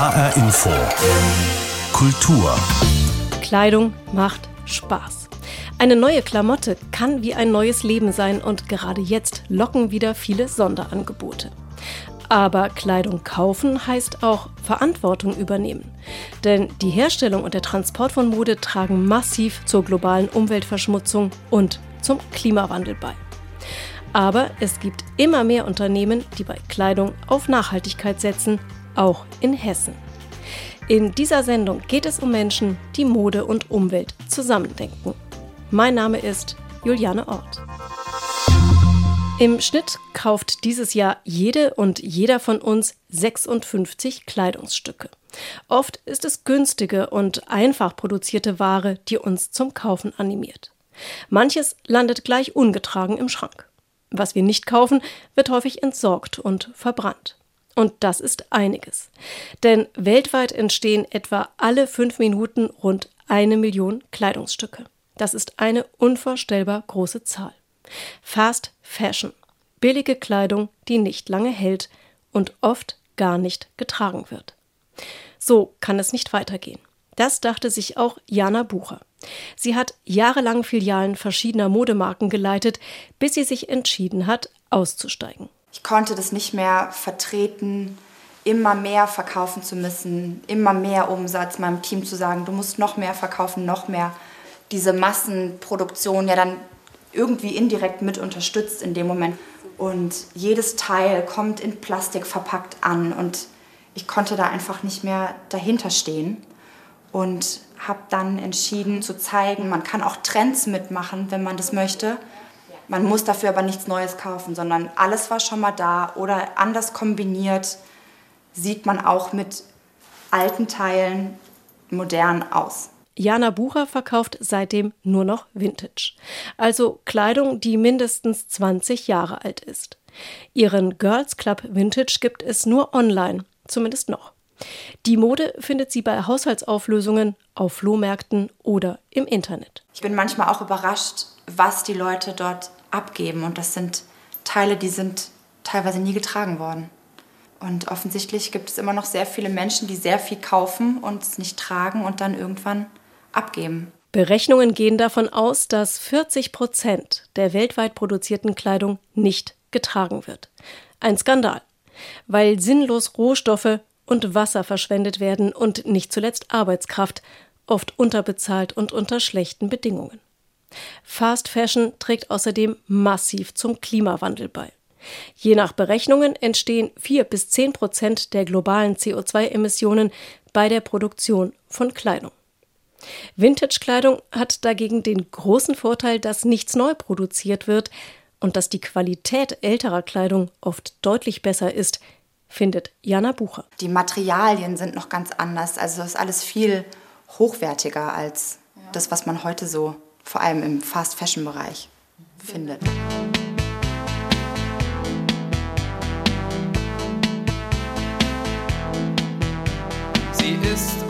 HR Info. Kultur. Kleidung macht Spaß. Eine neue Klamotte kann wie ein neues Leben sein und gerade jetzt locken wieder viele Sonderangebote. Aber Kleidung kaufen heißt auch Verantwortung übernehmen. Denn die Herstellung und der Transport von Mode tragen massiv zur globalen Umweltverschmutzung und zum Klimawandel bei. Aber es gibt immer mehr Unternehmen, die bei Kleidung auf Nachhaltigkeit setzen, auch in Hessen. In dieser Sendung geht es um Menschen, die Mode und Umwelt zusammendenken. Mein Name ist Juliane Ort. Im Schnitt kauft dieses Jahr jede und jeder von uns 56 Kleidungsstücke. Oft ist es günstige und einfach produzierte Ware, die uns zum Kaufen animiert. Manches landet gleich ungetragen im Schrank. Was wir nicht kaufen, wird häufig entsorgt und verbrannt. Und das ist einiges. Denn weltweit entstehen etwa alle fünf Minuten rund eine Million Kleidungsstücke. Das ist eine unvorstellbar große Zahl. Fast Fashion. Billige Kleidung, die nicht lange hält und oft gar nicht getragen wird. So kann es nicht weitergehen. Das dachte sich auch Jana Bucher. Sie hat jahrelang Filialen verschiedener Modemarken geleitet, bis sie sich entschieden hat, auszusteigen. Ich konnte das nicht mehr vertreten, immer mehr verkaufen zu müssen, immer mehr Umsatz meinem Team zu sagen, du musst noch mehr verkaufen, noch mehr diese Massenproduktion ja dann irgendwie indirekt mit unterstützt in dem Moment. Und jedes Teil kommt in Plastik verpackt an und ich konnte da einfach nicht mehr dahinter stehen und habe dann entschieden zu zeigen, man kann auch Trends mitmachen, wenn man das möchte. Man muss dafür aber nichts Neues kaufen, sondern alles war schon mal da oder anders kombiniert sieht man auch mit alten Teilen modern aus. Jana Bucher verkauft seitdem nur noch Vintage, also Kleidung, die mindestens 20 Jahre alt ist. Ihren Girls Club Vintage gibt es nur online, zumindest noch. Die Mode findet sie bei Haushaltsauflösungen, auf Flohmärkten oder im Internet. Ich bin manchmal auch überrascht, was die Leute dort abgeben. Und das sind Teile, die sind teilweise nie getragen worden. Und offensichtlich gibt es immer noch sehr viele Menschen, die sehr viel kaufen und es nicht tragen und dann irgendwann abgeben. Berechnungen gehen davon aus, dass 40 Prozent der weltweit produzierten Kleidung nicht getragen wird. Ein Skandal, weil sinnlos Rohstoffe und Wasser verschwendet werden und nicht zuletzt Arbeitskraft, oft unterbezahlt und unter schlechten Bedingungen. Fast Fashion trägt außerdem massiv zum Klimawandel bei. Je nach Berechnungen entstehen 4 bis 10 Prozent der globalen CO2-Emissionen bei der Produktion von Kleidung. Vintage-Kleidung hat dagegen den großen Vorteil, dass nichts neu produziert wird und dass die Qualität älterer Kleidung oft deutlich besser ist, findet Jana Bucher. Die Materialien sind noch ganz anders. Also ist alles viel hochwertiger als das, was man heute so vor allem im Fast-Fashion-Bereich findet. Sie ist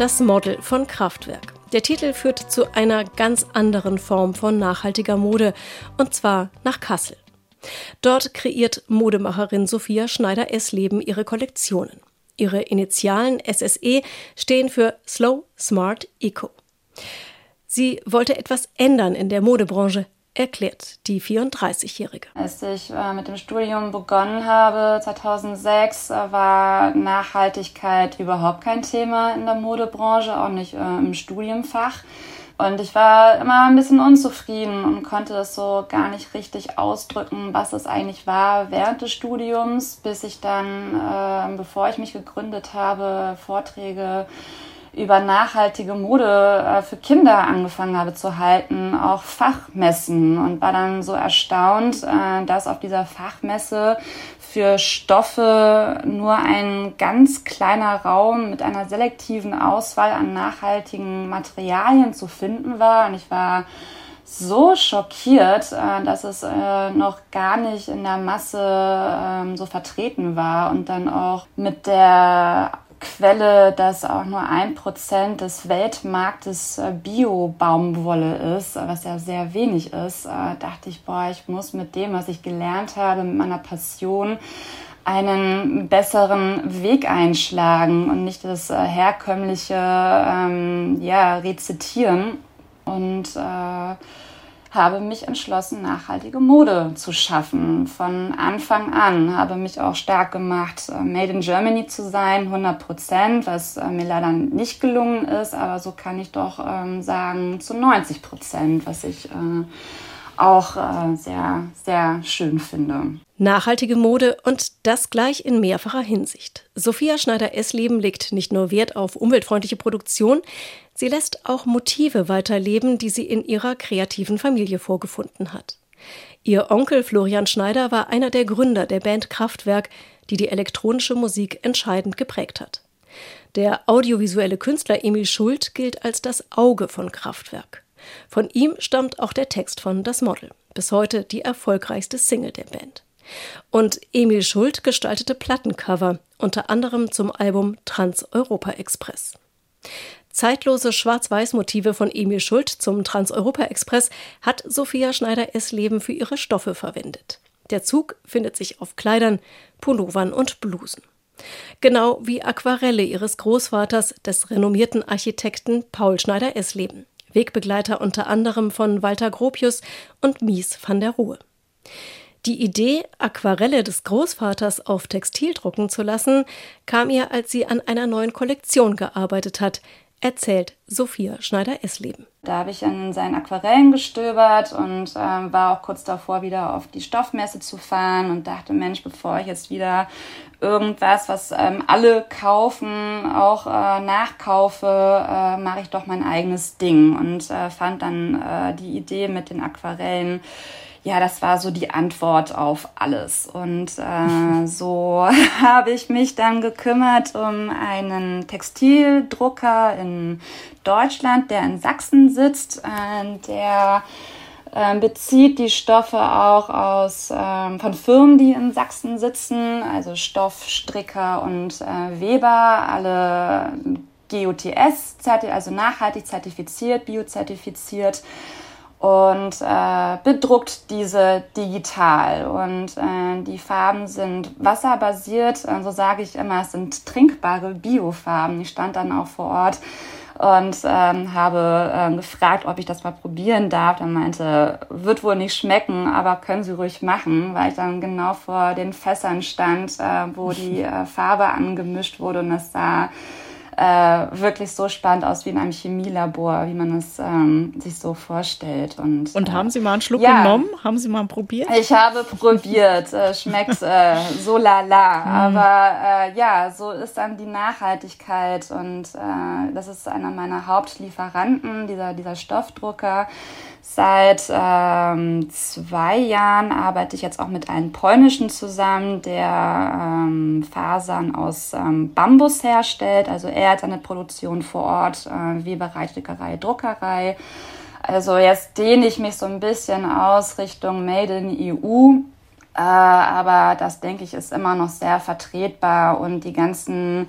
Das Model von Kraftwerk. Der Titel führt zu einer ganz anderen Form von nachhaltiger Mode, und zwar nach Kassel. Dort kreiert Modemacherin Sophia Schneider-Essleben ihre Kollektionen. Ihre Initialen SSE stehen für Slow, Smart, Eco. Sie wollte etwas ändern in der Modebranche, erklärt die 34-Jährige. Als ich äh, mit dem Studium begonnen habe, 2006, äh, war Nachhaltigkeit überhaupt kein Thema in der Modebranche, auch nicht äh, im Studienfach. Und ich war immer ein bisschen unzufrieden und konnte das so gar nicht richtig ausdrücken, was es eigentlich war während des Studiums, bis ich dann, äh, bevor ich mich gegründet habe, Vorträge über nachhaltige Mode äh, für Kinder angefangen habe zu halten, auch Fachmessen und war dann so erstaunt, äh, dass auf dieser Fachmesse für Stoffe nur ein ganz kleiner Raum mit einer selektiven Auswahl an nachhaltigen Materialien zu finden war. Und ich war so schockiert, äh, dass es noch gar nicht in der Masse ähm, so vertreten war und dann auch mit der Quelle, dass auch nur ein Prozent des Weltmarktes äh, Bio-Baumwolle ist, was ja sehr wenig ist, dachte ich, boah, ich muss mit dem, was ich gelernt habe, mit meiner Passion, einen besseren Weg einschlagen und nicht das herkömmliche ähm, ja, Rezitieren. Und äh, habe mich entschlossen, nachhaltige Mode zu schaffen. Von Anfang an habe mich auch stark gemacht, äh, Made in Germany zu sein, 100 Prozent, was äh, mir leider nicht gelungen ist, aber so kann ich doch ähm, sagen, zu 90 Prozent, was ich äh, auch äh, sehr, sehr schön finde. Nachhaltige Mode und das gleich in mehrfacher Hinsicht. Sophia Schneider-Essleben legt nicht nur Wert auf umweltfreundliche Produktion, Sie lässt auch Motive weiterleben, die sie in ihrer kreativen Familie vorgefunden hat. Ihr Onkel Florian Schneider war einer der Gründer der Band Kraftwerk, die die elektronische Musik entscheidend geprägt hat. Der audiovisuelle Künstler Emil Schult gilt als das Auge von Kraftwerk. Von ihm stammt auch der Text von Das Model, bis heute die erfolgreichste Single der Band. Und Emil Schult gestaltete Plattencover, unter anderem zum Album Trans-Europa Express. Zeitlose Schwarz-Weiß-Motive von Emil Schult zum Trans-Europa-Express hat Sophia Schneider-Essleben für ihre Stoffe verwendet. Der Zug findet sich auf Kleidern, Pullovern und Blusen. Genau wie Aquarelle ihres Großvaters, des renommierten Architekten Paul Schneider-Essleben, Wegbegleiter unter anderem von Walter Gropius und Mies van der Ruhe. Die Idee, Aquarelle des Großvaters auf Textil drucken zu lassen, kam ihr, als sie an einer neuen Kollektion gearbeitet hat, erzählt Sophia Schneider-Essleben. Da habe ich an seinen Aquarellen gestöbert und ähm, war auch kurz davor, wieder auf die Stoffmesse zu fahren und dachte, Mensch, bevor ich jetzt wieder irgendwas, was ähm, alle kaufen, auch äh, nachkaufe, äh, mache ich doch mein eigenes Ding und äh, fand dann äh, die Idee mit den Aquarellen ja, das war so die Antwort auf alles. Und äh, so habe ich mich dann gekümmert um einen Textildrucker in Deutschland, der in Sachsen sitzt, äh, der äh, bezieht die Stoffe auch aus äh, von Firmen, die in Sachsen sitzen, also Stoffstricker und äh, Weber, alle GOTS, also nachhaltig zertifiziert, biozertifiziert und äh, bedruckt diese digital. Und äh, die Farben sind wasserbasiert, so sage ich immer, es sind trinkbare Biofarben. Ich stand dann auch vor Ort und ähm, habe äh, gefragt, ob ich das mal probieren darf. Er meinte, wird wohl nicht schmecken, aber können Sie ruhig machen, weil ich dann genau vor den Fässern stand, äh, wo die äh, Farbe angemischt wurde und das sah äh, wirklich so spannend aus wie in einem Chemielabor, wie man es ähm, sich so vorstellt. Und, und haben Sie mal einen Schluck ja, genommen? Haben Sie mal probiert? Ich habe probiert. äh, schmeckt äh, so lala. Mhm. Aber äh, ja, so ist dann die Nachhaltigkeit und äh, das ist einer meiner Hauptlieferanten, dieser, dieser Stoffdrucker. Seit ähm, zwei Jahren arbeite ich jetzt auch mit einem polnischen zusammen, der ähm, Fasern aus ähm, Bambus herstellt. Also er hat eine Produktion vor Ort, äh, Weberei, Stickerei, Druckerei. Also jetzt dehne ich mich so ein bisschen aus Richtung Made in EU. Äh, aber das denke ich ist immer noch sehr vertretbar und die ganzen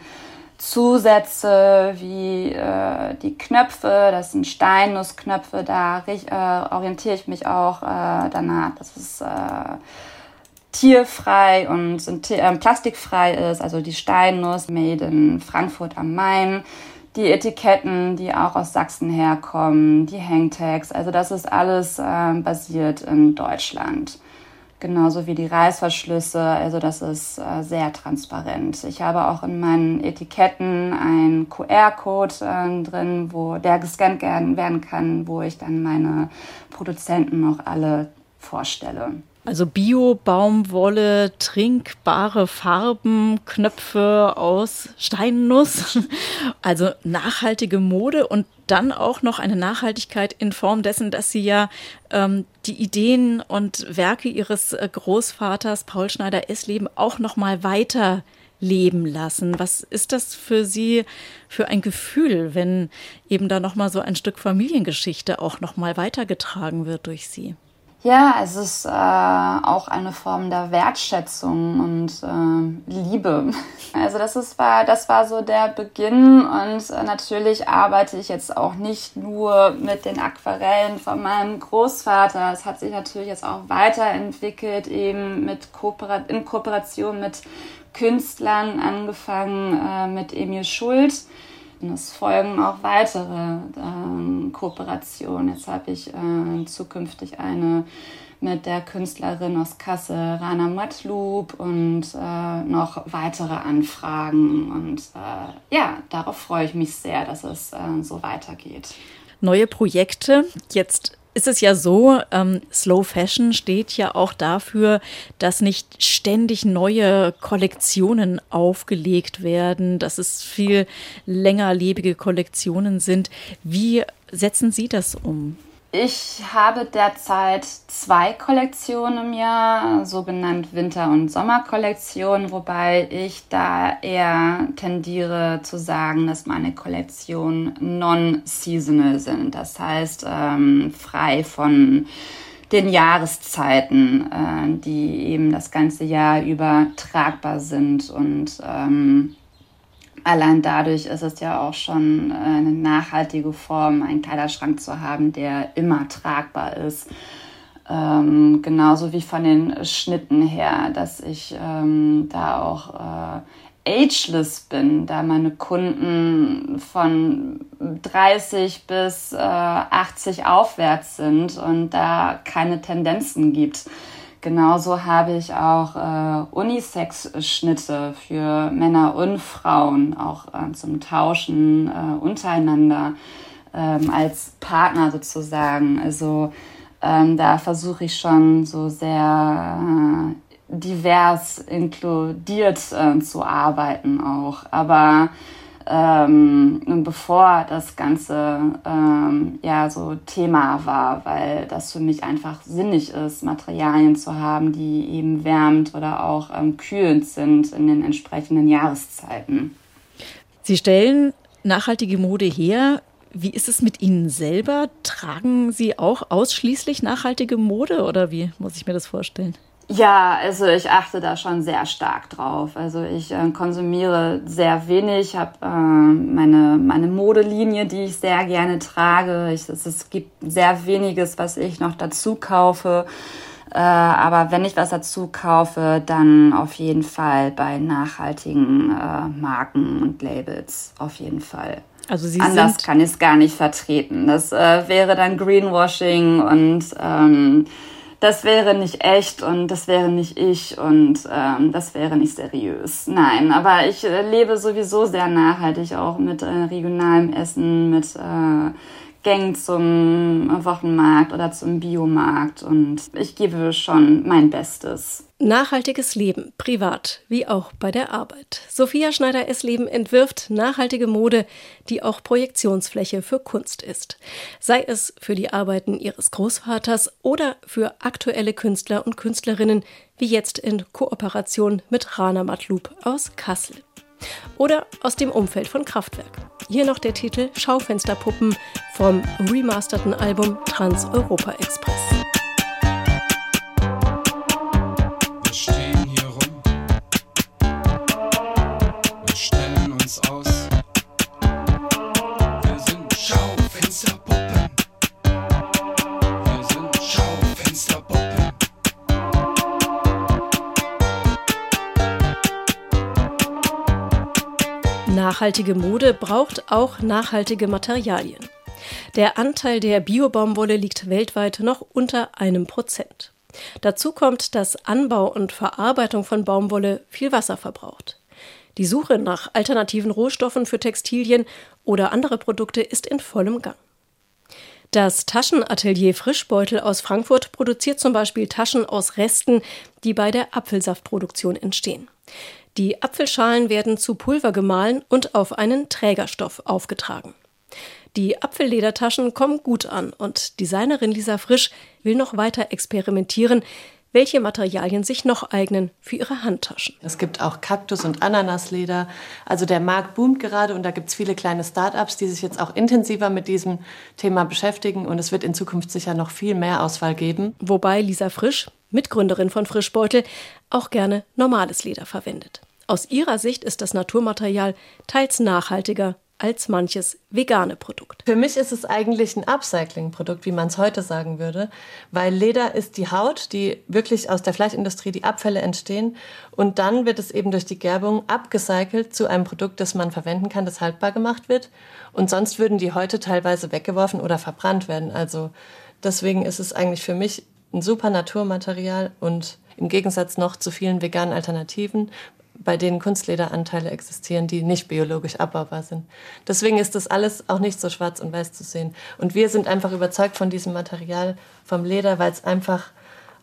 Zusätze wie äh, die Knöpfe, das sind Steinnussknöpfe, da äh, orientiere ich mich auch äh, danach, dass es äh, tierfrei und äh, plastikfrei ist, also die Steinnuss made in Frankfurt am Main, die Etiketten, die auch aus Sachsen herkommen, die Hangtags, also das ist alles äh, basiert in Deutschland genauso wie die Reißverschlüsse. Also das ist äh, sehr transparent. Ich habe auch in meinen Etiketten einen QR-Code äh, drin, wo der gescannt werden kann, wo ich dann meine Produzenten noch alle vorstelle. Also Bio-Baumwolle, trinkbare Farben, Knöpfe aus Steinnuss. Also nachhaltige Mode und dann auch noch eine Nachhaltigkeit in Form dessen, dass sie ja ähm, die Ideen und Werke ihres äh, Großvaters Paul Schneider-Essleben auch noch mal weiter leben lassen. Was ist das für Sie für ein Gefühl, wenn eben da noch mal so ein Stück Familiengeschichte auch noch mal weitergetragen wird durch Sie? Ja, es ist äh, auch eine Form der Wertschätzung und äh, Liebe. Also das ist, war, das war so der Beginn und äh, natürlich arbeite ich jetzt auch nicht nur mit den Aquarellen von meinem Großvater. Es hat sich natürlich jetzt auch weiterentwickelt, eben mit Kooperat in Kooperation mit Künstlern, angefangen äh, mit Emil Schult es folgen auch weitere ähm, Kooperationen. Jetzt habe ich äh, zukünftig eine mit der Künstlerin aus Kassel, Rana Matlub und äh, noch weitere Anfragen. Und äh, ja, darauf freue ich mich sehr, dass es äh, so weitergeht. Neue Projekte. Jetzt ist es ja so, ähm, Slow Fashion steht ja auch dafür, dass nicht ständig neue Kollektionen aufgelegt werden, dass es viel längerlebige Kollektionen sind. Wie setzen Sie das um? Ich habe derzeit zwei Kollektionen im Jahr, sogenannt Winter- und Sommerkollektionen, wobei ich da eher tendiere zu sagen, dass meine Kollektionen non-seasonal sind. Das heißt, ähm, frei von den Jahreszeiten, äh, die eben das ganze Jahr über tragbar sind und ähm, Allein dadurch ist es ja auch schon äh, eine nachhaltige Form, einen Kleiderschrank zu haben, der immer tragbar ist. Ähm, genauso wie von den Schnitten her, dass ich ähm, da auch äh, ageless bin, da meine Kunden von 30 bis äh, 80 aufwärts sind und da keine Tendenzen gibt. Genauso habe ich auch äh, Unisex-Schnitte für Männer und Frauen, auch äh, zum Tauschen äh, untereinander ähm, als Partner sozusagen. Also ähm, da versuche ich schon so sehr äh, divers inkludiert äh, zu arbeiten auch. Aber ähm, bevor das Ganze ähm, ja so Thema war, weil das für mich einfach sinnig ist, Materialien zu haben, die eben wärmend oder auch ähm, kühlend sind in den entsprechenden Jahreszeiten. Sie stellen nachhaltige Mode her. Wie ist es mit Ihnen selber? Tragen Sie auch ausschließlich nachhaltige Mode oder wie muss ich mir das vorstellen? Ja, also ich achte da schon sehr stark drauf. Also ich äh, konsumiere sehr wenig, habe äh, meine, meine Modelinie, die ich sehr gerne trage. Ich, es, es gibt sehr weniges, was ich noch dazu kaufe. Äh, aber wenn ich was dazu kaufe, dann auf jeden Fall bei nachhaltigen äh, Marken und Labels. Auf jeden Fall. Also Sie Anders kann ich es gar nicht vertreten. Das äh, wäre dann Greenwashing und ähm, das wäre nicht echt und das wäre nicht ich und ähm, das wäre nicht seriös. Nein, aber ich äh, lebe sowieso sehr nachhaltig auch mit äh, regionalem Essen, mit äh, Gängen zum Wochenmarkt oder zum Biomarkt und ich gebe schon mein Bestes. Nachhaltiges Leben, privat wie auch bei der Arbeit. Sophia Schneider-Essleben entwirft nachhaltige Mode, die auch Projektionsfläche für Kunst ist. Sei es für die Arbeiten ihres Großvaters oder für aktuelle Künstler und Künstlerinnen, wie jetzt in Kooperation mit Rana Matlub aus Kassel. Oder aus dem Umfeld von Kraftwerk. Hier noch der Titel Schaufensterpuppen vom remasterten Album Trans-Europa Express. Nachhaltige Mode braucht auch nachhaltige Materialien. Der Anteil der Biobaumwolle liegt weltweit noch unter einem Prozent. Dazu kommt, dass Anbau und Verarbeitung von Baumwolle viel Wasser verbraucht. Die Suche nach alternativen Rohstoffen für Textilien oder andere Produkte ist in vollem Gang. Das Taschenatelier Frischbeutel aus Frankfurt produziert zum Beispiel Taschen aus Resten, die bei der Apfelsaftproduktion entstehen. Die Apfelschalen werden zu Pulver gemahlen und auf einen Trägerstoff aufgetragen. Die Apfelledertaschen kommen gut an und Designerin Lisa Frisch will noch weiter experimentieren, welche Materialien sich noch eignen für ihre Handtaschen. Es gibt auch Kaktus- und Ananasleder. Also der Markt boomt gerade und da gibt es viele kleine Start-ups, die sich jetzt auch intensiver mit diesem Thema beschäftigen und es wird in Zukunft sicher noch viel mehr Auswahl geben. Wobei Lisa Frisch, Mitgründerin von Frischbeutel, auch gerne normales Leder verwendet. Aus ihrer Sicht ist das Naturmaterial teils nachhaltiger als manches vegane Produkt. Für mich ist es eigentlich ein Upcycling-Produkt, wie man es heute sagen würde, weil Leder ist die Haut, die wirklich aus der Fleischindustrie die Abfälle entstehen und dann wird es eben durch die Gerbung abgecycelt zu einem Produkt, das man verwenden kann, das haltbar gemacht wird und sonst würden die heute teilweise weggeworfen oder verbrannt werden. Also deswegen ist es eigentlich für mich ein super Naturmaterial und im Gegensatz noch zu vielen veganen Alternativen, bei denen Kunstlederanteile existieren, die nicht biologisch abbaubar sind. Deswegen ist das alles auch nicht so schwarz und weiß zu sehen. Und wir sind einfach überzeugt von diesem Material, vom Leder, weil es einfach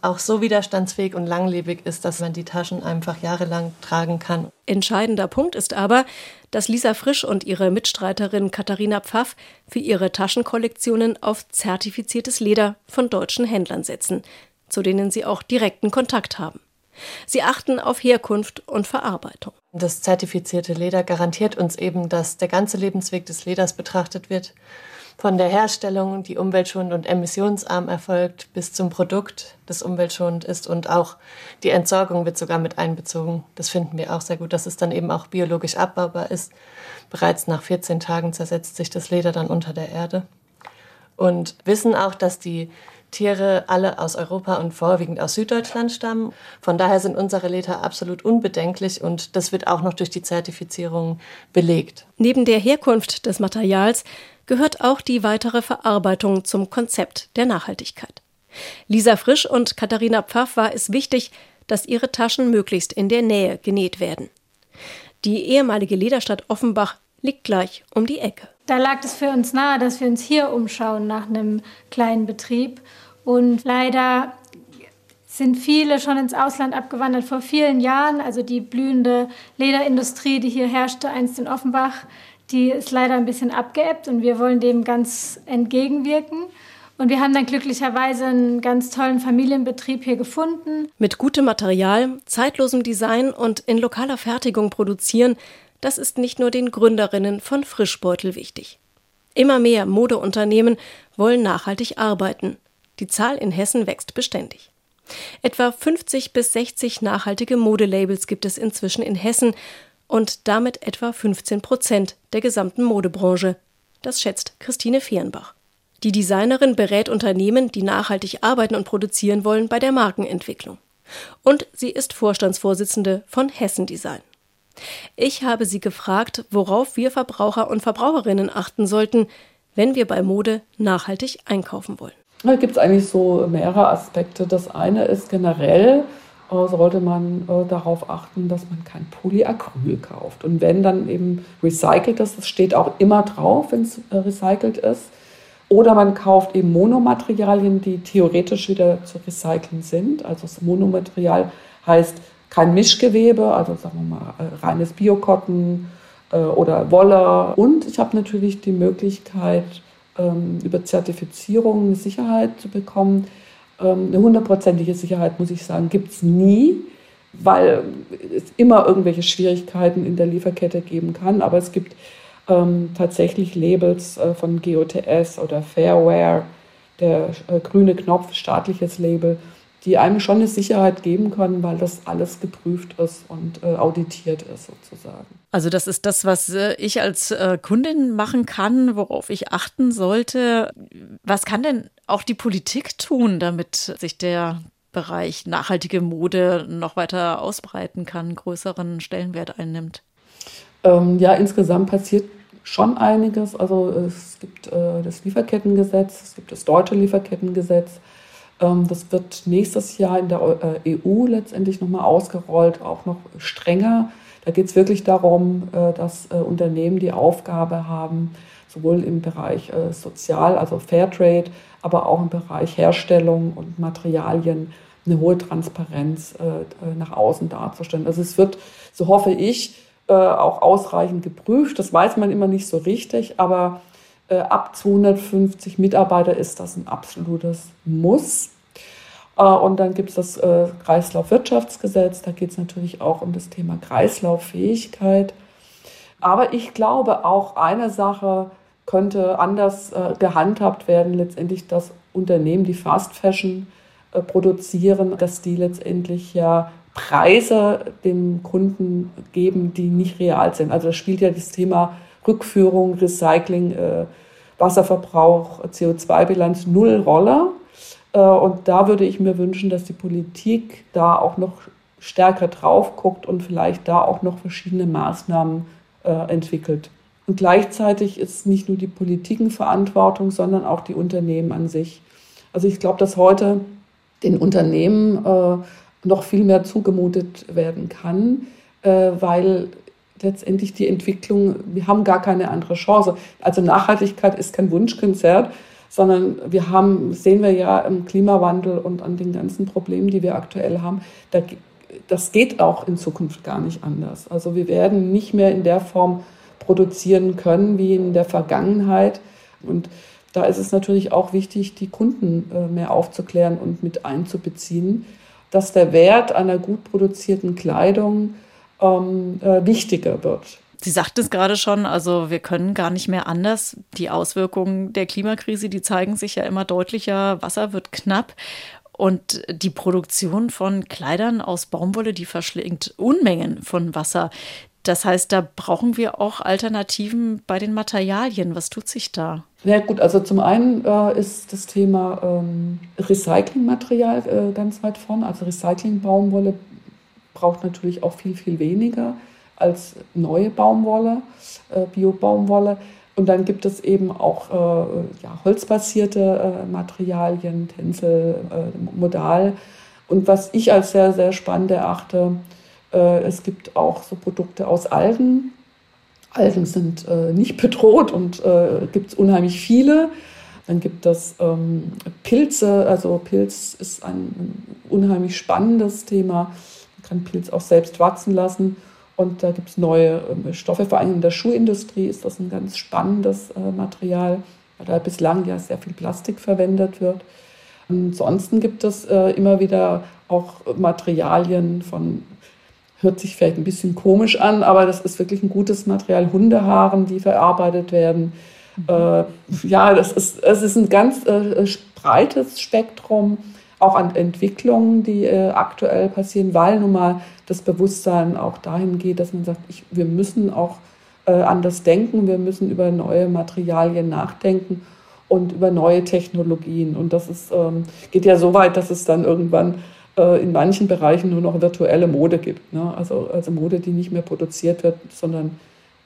auch so widerstandsfähig und langlebig ist, dass man die Taschen einfach jahrelang tragen kann. Entscheidender Punkt ist aber, dass Lisa Frisch und ihre Mitstreiterin Katharina Pfaff für ihre Taschenkollektionen auf zertifiziertes Leder von deutschen Händlern setzen, zu denen sie auch direkten Kontakt haben. Sie achten auf Herkunft und Verarbeitung. Das zertifizierte Leder garantiert uns eben, dass der ganze Lebensweg des Leders betrachtet wird. Von der Herstellung, die umweltschonend und emissionsarm erfolgt, bis zum Produkt, das umweltschonend ist. Und auch die Entsorgung wird sogar mit einbezogen. Das finden wir auch sehr gut, dass es dann eben auch biologisch abbaubar ist. Bereits nach 14 Tagen zersetzt sich das Leder dann unter der Erde. Und wissen auch, dass die Tiere alle aus Europa und vorwiegend aus Süddeutschland stammen. Von daher sind unsere Leder absolut unbedenklich und das wird auch noch durch die Zertifizierung belegt. Neben der Herkunft des Materials gehört auch die weitere Verarbeitung zum Konzept der Nachhaltigkeit. Lisa Frisch und Katharina Pfaff war es wichtig, dass ihre Taschen möglichst in der Nähe genäht werden. Die ehemalige Lederstadt Offenbach liegt gleich um die Ecke. Da lag es für uns nahe, dass wir uns hier umschauen nach einem kleinen Betrieb. Und leider sind viele schon ins Ausland abgewandert vor vielen Jahren. Also die blühende Lederindustrie, die hier herrschte, einst in Offenbach, die ist leider ein bisschen abgeebbt und wir wollen dem ganz entgegenwirken. Und wir haben dann glücklicherweise einen ganz tollen Familienbetrieb hier gefunden. Mit gutem Material, zeitlosem Design und in lokaler Fertigung produzieren, das ist nicht nur den Gründerinnen von Frischbeutel wichtig. Immer mehr Modeunternehmen wollen nachhaltig arbeiten. Die Zahl in Hessen wächst beständig. Etwa 50 bis 60 nachhaltige Modelabels gibt es inzwischen in Hessen und damit etwa 15 Prozent der gesamten Modebranche. Das schätzt Christine Fehrenbach. Die Designerin berät Unternehmen, die nachhaltig arbeiten und produzieren wollen, bei der Markenentwicklung. Und sie ist Vorstandsvorsitzende von Hessen Design. Ich habe sie gefragt, worauf wir Verbraucher und Verbraucherinnen achten sollten, wenn wir bei Mode nachhaltig einkaufen wollen. Da gibt es eigentlich so mehrere Aspekte. Das eine ist generell, äh, sollte man äh, darauf achten, dass man kein Polyacryl kauft. Und wenn dann eben recycelt ist, das steht auch immer drauf, wenn es äh, recycelt ist. Oder man kauft eben Monomaterialien, die theoretisch wieder zu recyceln sind. Also das Monomaterial heißt kein Mischgewebe, also sagen wir mal äh, reines Biokotten äh, oder Wolle. Und ich habe natürlich die Möglichkeit, ähm, über Zertifizierung eine Sicherheit zu bekommen. Ähm, eine hundertprozentige Sicherheit, muss ich sagen, gibt es nie, weil es immer irgendwelche Schwierigkeiten in der Lieferkette geben kann. Aber es gibt ähm, tatsächlich Labels äh, von GOTS oder Fairware, der äh, grüne Knopf, staatliches Label die einem schon eine Sicherheit geben können, weil das alles geprüft ist und äh, auditiert ist sozusagen. Also das ist das, was äh, ich als äh, Kundin machen kann, worauf ich achten sollte. Was kann denn auch die Politik tun, damit sich der Bereich nachhaltige Mode noch weiter ausbreiten kann, größeren Stellenwert einnimmt? Ähm, ja, insgesamt passiert schon einiges. Also es gibt äh, das Lieferkettengesetz, es gibt das deutsche Lieferkettengesetz, das wird nächstes Jahr in der EU äh, e letztendlich nochmal ausgerollt, auch noch strenger. Da geht es wirklich darum, äh, dass äh, Unternehmen die Aufgabe haben, sowohl im Bereich Sozial, also Fairtrade, aber auch im Bereich Herstellung und Materialien eine hohe Transparenz nach außen darzustellen. Also es wird, so hoffe ich, auch ausreichend geprüft. Das weiß man immer nicht so richtig, aber ab 250 Mitarbeiter ist das ein absolutes Muss. Äh, und dann gibt es das äh, Kreislaufwirtschaftsgesetz, da geht es natürlich auch um das Thema Kreislauffähigkeit. Aber ich glaube, auch eine Sache könnte anders äh, gehandhabt werden, letztendlich das Unternehmen, die Fast Fashion produzieren, dass die letztendlich ja Preise dem Kunden geben, die nicht real sind. Also da spielt ja das Thema Rückführung, Recycling, Wasserverbrauch, CO2-Bilanz null Rolle. Äh, und da würde ich mir wünschen, dass die Politik da auch noch stärker drauf guckt und vielleicht da auch noch verschiedene Maßnahmen äh, entwickelt. Und gleichzeitig ist nicht nur die Politik in Verantwortung, sondern auch die Unternehmen an sich. Also ich glaube, dass heute den Unternehmen äh, noch viel mehr zugemutet werden kann, weil letztendlich die Entwicklung, wir haben gar keine andere Chance. Also Nachhaltigkeit ist kein Wunschkonzert, sondern wir haben, sehen wir ja im Klimawandel und an den ganzen Problemen, die wir aktuell haben, da, das geht auch in Zukunft gar nicht anders. Also wir werden nicht mehr in der Form produzieren können wie in der Vergangenheit. Und da ist es natürlich auch wichtig, die Kunden äh, mehr aufzuklären und mit einzubeziehen, dass der Wert einer gut produzierten Kleidung ähm, äh, wichtiger wird. Sie sagten es gerade schon, also wir können gar nicht mehr anders. Die Auswirkungen der Klimakrise, die zeigen sich ja immer deutlicher. Wasser wird knapp. Und die Produktion von Kleidern aus Baumwolle, die verschlingt Unmengen von Wasser. Das heißt, da brauchen wir auch Alternativen bei den Materialien. Was tut sich da? Ja gut, also zum einen äh, ist das Thema ähm, Recyclingmaterial äh, ganz weit vorne. Also Recycling-Baumwolle braucht natürlich auch viel, viel weniger als neue Baumwolle, äh, Bio-Baumwolle. Und dann gibt es eben auch äh, ja, holzbasierte äh, Materialien, Tencel, äh, Modal. Und was ich als sehr, sehr spannend erachte, äh, es gibt auch so Produkte aus Algen. Algen sind äh, nicht bedroht und gibt es unheimlich viele. Dann gibt es ähm, Pilze, also Pilz ist ein unheimlich spannendes Thema. Kann Pilz auch selbst wachsen lassen. Und da gibt es neue ähm, Stoffe, vor allem in der Schuhindustrie ist das ein ganz spannendes äh, Material, weil da bislang ja sehr viel Plastik verwendet wird. Ansonsten gibt es äh, immer wieder auch Materialien von, hört sich vielleicht ein bisschen komisch an, aber das ist wirklich ein gutes Material, Hundehaaren, die verarbeitet werden. Mhm. ja, das ist, es ist ein ganz breites Spektrum auch an Entwicklungen, die äh, aktuell passieren, weil nun mal das Bewusstsein auch dahin geht, dass man sagt, ich, wir müssen auch äh, anders denken, wir müssen über neue Materialien nachdenken und über neue Technologien. Und das ist, ähm, geht ja so weit, dass es dann irgendwann äh, in manchen Bereichen nur noch virtuelle Mode gibt. Ne? Also, also Mode, die nicht mehr produziert wird, sondern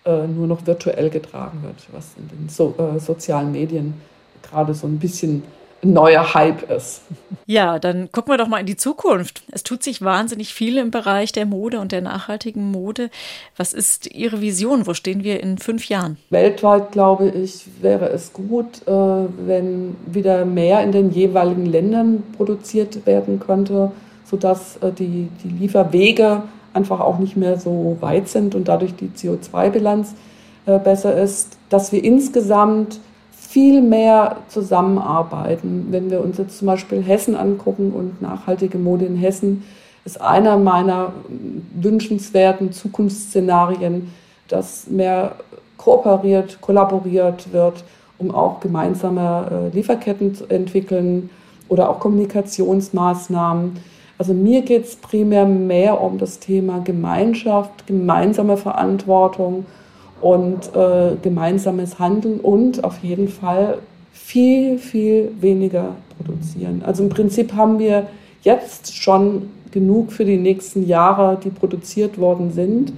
äh, nur noch virtuell getragen wird, was in den so, äh, sozialen Medien gerade so ein bisschen neuer Hype ist. Ja, dann gucken wir doch mal in die Zukunft. Es tut sich wahnsinnig viel im Bereich der Mode und der nachhaltigen Mode. Was ist Ihre Vision? Wo stehen wir in fünf Jahren? Weltweit, glaube ich, wäre es gut, äh, wenn wieder mehr in den jeweiligen Ländern produziert werden könnte, sodass äh, die, die Lieferwege einfach auch nicht mehr so weit sind und dadurch die CO2-Bilanz äh, besser ist, dass wir insgesamt viel mehr zusammenarbeiten. Wenn wir uns jetzt zum Beispiel Hessen angucken und nachhaltige Mode in Hessen, ist einer meiner wünschenswerten Zukunftsszenarien, dass mehr kooperiert, kollaboriert wird, um auch gemeinsame äh, Lieferketten zu entwickeln oder auch Kommunikationsmaßnahmen. Also mir geht es primär mehr um das Thema Gemeinschaft, gemeinsame Verantwortung und äh, gemeinsames Handeln und auf jeden Fall viel, viel weniger produzieren. Also im Prinzip haben wir jetzt schon genug für die nächsten Jahre, die produziert worden sind,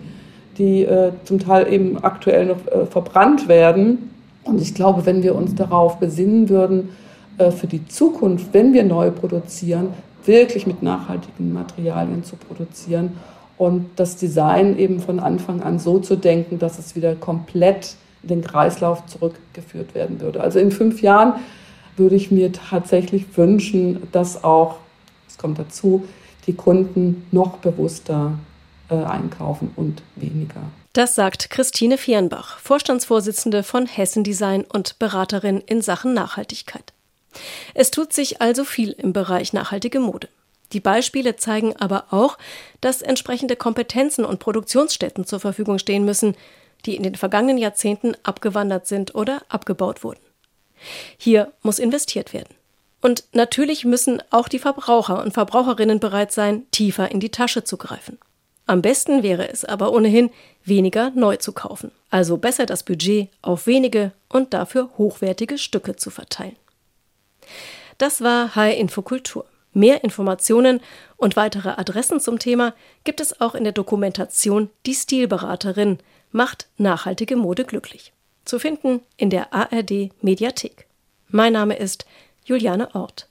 die äh, zum Teil eben aktuell noch äh, verbrannt werden. Und ich glaube, wenn wir uns darauf besinnen würden, äh, für die Zukunft, wenn wir neu produzieren, wirklich mit nachhaltigen Materialien zu produzieren und das Design eben von Anfang an so zu denken, dass es wieder komplett in den Kreislauf zurückgeführt werden würde. Also in fünf Jahren würde ich mir tatsächlich wünschen, dass auch, es kommt dazu, die Kunden noch bewusster äh, einkaufen und weniger. Das sagt Christine Vierenbach, Vorstandsvorsitzende von Hessen Design und Beraterin in Sachen Nachhaltigkeit. Es tut sich also viel im Bereich nachhaltige Mode. Die Beispiele zeigen aber auch, dass entsprechende Kompetenzen und Produktionsstätten zur Verfügung stehen müssen, die in den vergangenen Jahrzehnten abgewandert sind oder abgebaut wurden. Hier muss investiert werden. Und natürlich müssen auch die Verbraucher und Verbraucherinnen bereit sein, tiefer in die Tasche zu greifen. Am besten wäre es aber ohnehin, weniger neu zu kaufen, also besser das Budget auf wenige und dafür hochwertige Stücke zu verteilen. Das war High Infokultur. Mehr Informationen und weitere Adressen zum Thema gibt es auch in der Dokumentation Die Stilberaterin macht nachhaltige Mode glücklich. Zu finden in der ARD Mediathek. Mein Name ist Juliane Ort.